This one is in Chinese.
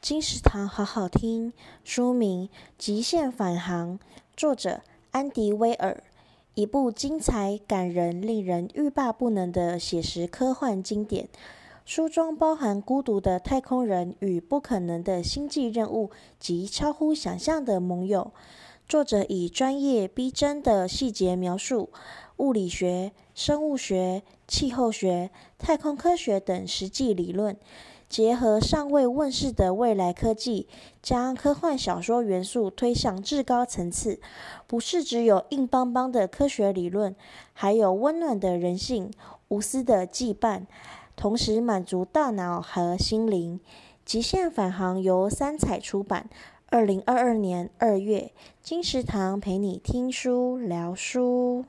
金石堂好好听，书名《极限返航》，作者安迪威尔，一部精彩、感人、令人欲罢不能的写实科幻经典。书中包含孤独的太空人与不可能的星际任务及超乎想象的盟友。作者以专业逼真的细节描述物理学、生物学、气候学、太空科学等实际理论，结合尚未问世的未来科技，将科幻小说元素推向至高层次。不是只有硬邦邦的科学理论，还有温暖的人性、无私的羁绊。同时满足大脑和心灵。极限返航由三彩出版，二零二二年二月。金石堂陪你听书聊书。